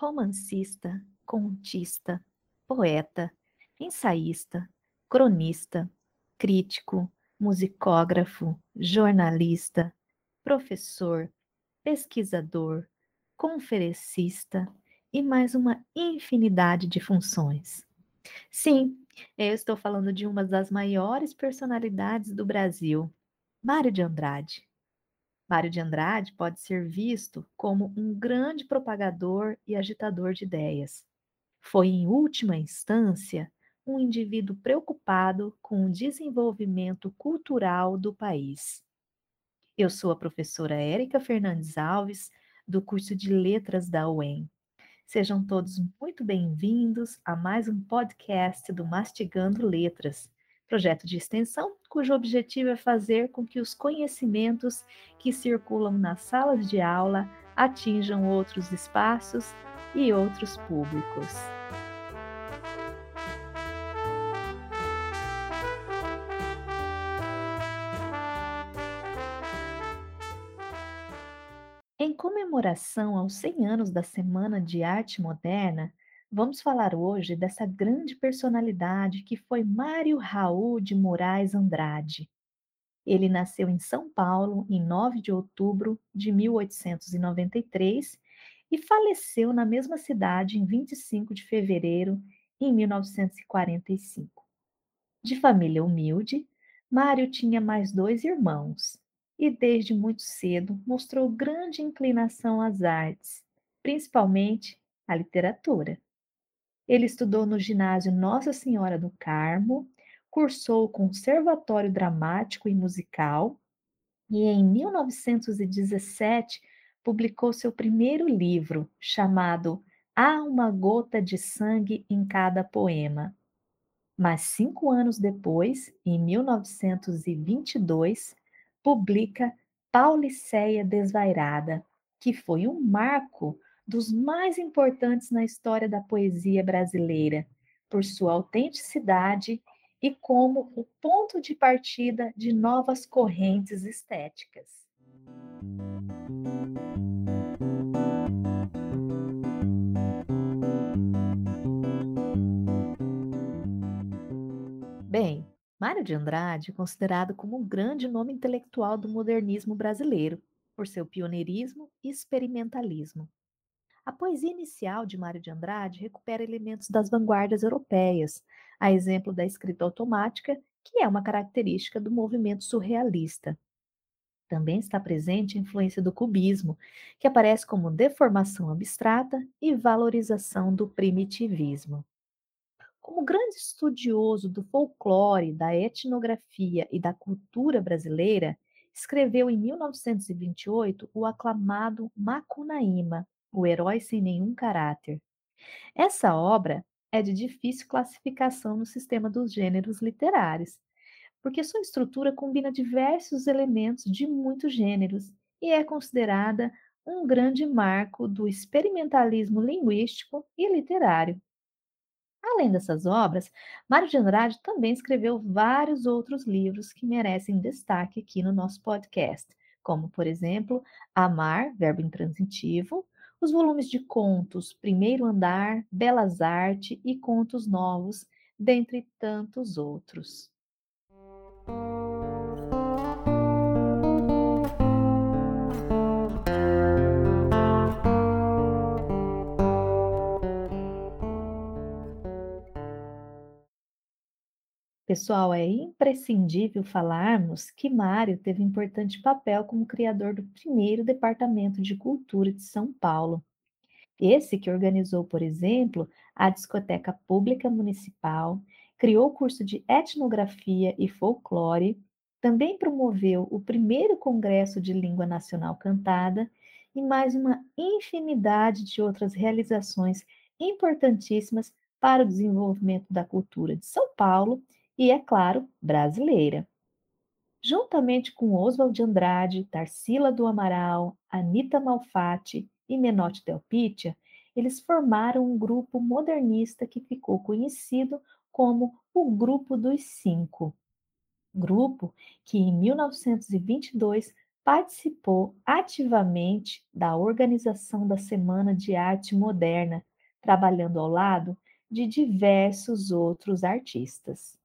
romancista, contista, poeta, ensaísta, cronista, crítico, musicógrafo, jornalista, professor, pesquisador, conferencista e mais uma infinidade de funções. Sim, eu estou falando de uma das maiores personalidades do Brasil, Mário de Andrade. Mário de Andrade pode ser visto como um grande propagador e agitador de ideias. Foi, em última instância, um indivíduo preocupado com o desenvolvimento cultural do país. Eu sou a professora Érica Fernandes Alves, do curso de Letras da UEM. Sejam todos muito bem-vindos a mais um podcast do Mastigando Letras, projeto de extensão cujo objetivo é fazer com que os conhecimentos que circulam nas salas de aula atinjam outros espaços e outros públicos. Em comemoração aos 100 anos da Semana de Arte Moderna, Vamos falar hoje dessa grande personalidade que foi Mário Raul de Moraes Andrade. Ele nasceu em São Paulo em 9 de outubro de 1893 e faleceu na mesma cidade em 25 de fevereiro em 1945. De família humilde, Mário tinha mais dois irmãos e desde muito cedo mostrou grande inclinação às artes, principalmente à literatura. Ele estudou no ginásio Nossa Senhora do Carmo, cursou o Conservatório Dramático e Musical e em 1917 publicou seu primeiro livro, chamado Há uma gota de sangue em cada poema. Mas cinco anos depois, em 1922, publica Pauliceia Desvairada, que foi um marco dos mais importantes na história da poesia brasileira, por sua autenticidade e como o ponto de partida de novas correntes estéticas. Bem, Mário de Andrade é considerado como um grande nome intelectual do modernismo brasileiro, por seu pioneirismo e experimentalismo. A poesia inicial de Mário de Andrade recupera elementos das vanguardas europeias, a exemplo da escrita automática, que é uma característica do movimento surrealista. Também está presente a influência do cubismo, que aparece como deformação abstrata e valorização do primitivismo. Como grande estudioso do folclore, da etnografia e da cultura brasileira, escreveu em 1928 o aclamado Macunaíma, o Herói Sem Nenhum Caráter. Essa obra é de difícil classificação no sistema dos gêneros literários, porque sua estrutura combina diversos elementos de muitos gêneros e é considerada um grande marco do experimentalismo linguístico e literário. Além dessas obras, Mário de Andrade também escreveu vários outros livros que merecem destaque aqui no nosso podcast, como, por exemplo, Amar, verbo intransitivo, os volumes de contos Primeiro Andar, Belas Artes e Contos Novos, dentre tantos outros. Pessoal, é imprescindível falarmos que Mário teve importante papel como criador do primeiro Departamento de Cultura de São Paulo. Esse que organizou, por exemplo, a Discoteca Pública Municipal, criou o curso de Etnografia e Folclore, também promoveu o primeiro Congresso de Língua Nacional Cantada e mais uma infinidade de outras realizações importantíssimas para o desenvolvimento da cultura de São Paulo e, é claro, brasileira. Juntamente com Oswald de Andrade, Tarsila do Amaral, Anita Malfatti e Menotti Del Pitia, eles formaram um grupo modernista que ficou conhecido como o Grupo dos Cinco. Grupo que, em 1922, participou ativamente da organização da Semana de Arte Moderna, trabalhando ao lado de diversos outros artistas.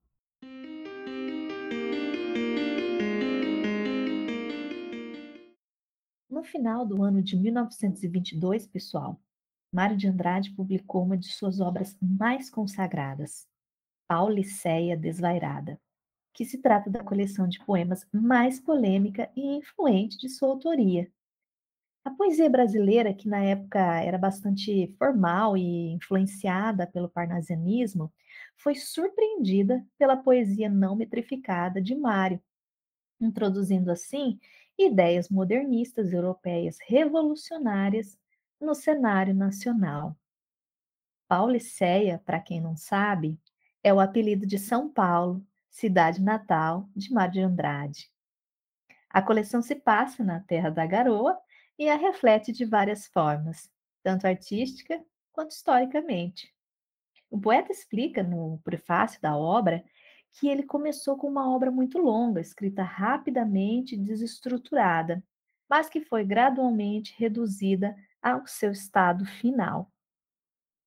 Final do ano de 1922, pessoal, Mário de Andrade publicou uma de suas obras mais consagradas, Pauliceia Desvairada, que se trata da coleção de poemas mais polêmica e influente de sua autoria. A poesia brasileira, que na época era bastante formal e influenciada pelo parnasianismo, foi surpreendida pela poesia não metrificada de Mário, introduzindo assim ideias modernistas europeias revolucionárias no cenário nacional. Pauliceia, para quem não sabe, é o apelido de São Paulo, cidade natal de Mário de Andrade. A coleção se passa na Terra da Garoa e a reflete de várias formas, tanto artística quanto historicamente. O poeta explica no prefácio da obra que ele começou com uma obra muito longa, escrita rapidamente e desestruturada, mas que foi gradualmente reduzida ao seu estado final.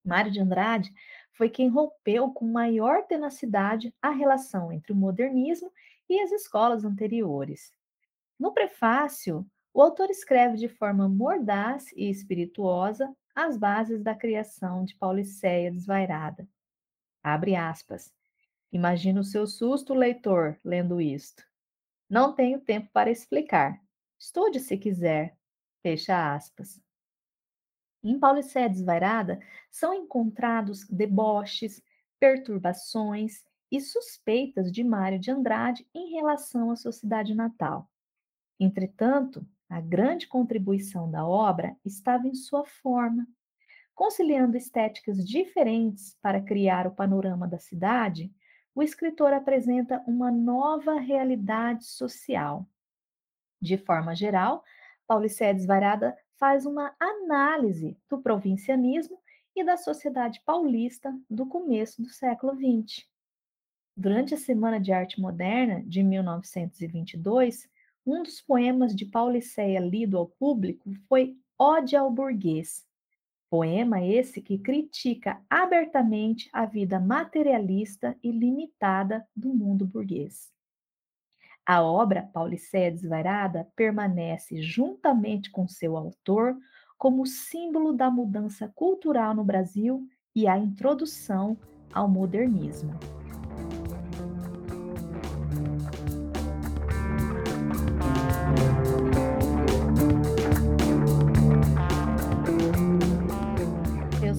Mário de Andrade foi quem rompeu com maior tenacidade a relação entre o modernismo e as escolas anteriores. No prefácio, o autor escreve de forma mordaz e espirituosa as bases da criação de Pauliceia Desvairada. Abre aspas. Imagina o seu susto, leitor, lendo isto. Não tenho tempo para explicar. Estude se quiser. Fecha aspas. Em Paulicéia Desvairada são encontrados deboches, perturbações e suspeitas de Mário de Andrade em relação à sua cidade natal. Entretanto, a grande contribuição da obra estava em sua forma. Conciliando estéticas diferentes para criar o panorama da cidade, o escritor apresenta uma nova realidade social. De forma geral, Paulicéia Desvairada faz uma análise do provincianismo e da sociedade paulista do começo do século XX. Durante a Semana de Arte Moderna de 1922, um dos poemas de Pauliceia lido ao público foi Ode ao Burguês, poema esse que critica abertamente a vida materialista e limitada do mundo burguês. A obra Pauliceia Desvairada permanece, juntamente com seu autor, como símbolo da mudança cultural no Brasil e a introdução ao modernismo.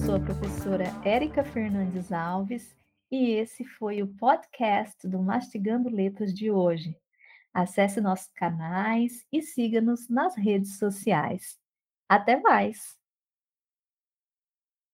Sou a professora Érica Fernandes Alves e esse foi o podcast do Mastigando Letras de hoje. Acesse nossos canais e siga-nos nas redes sociais. Até mais!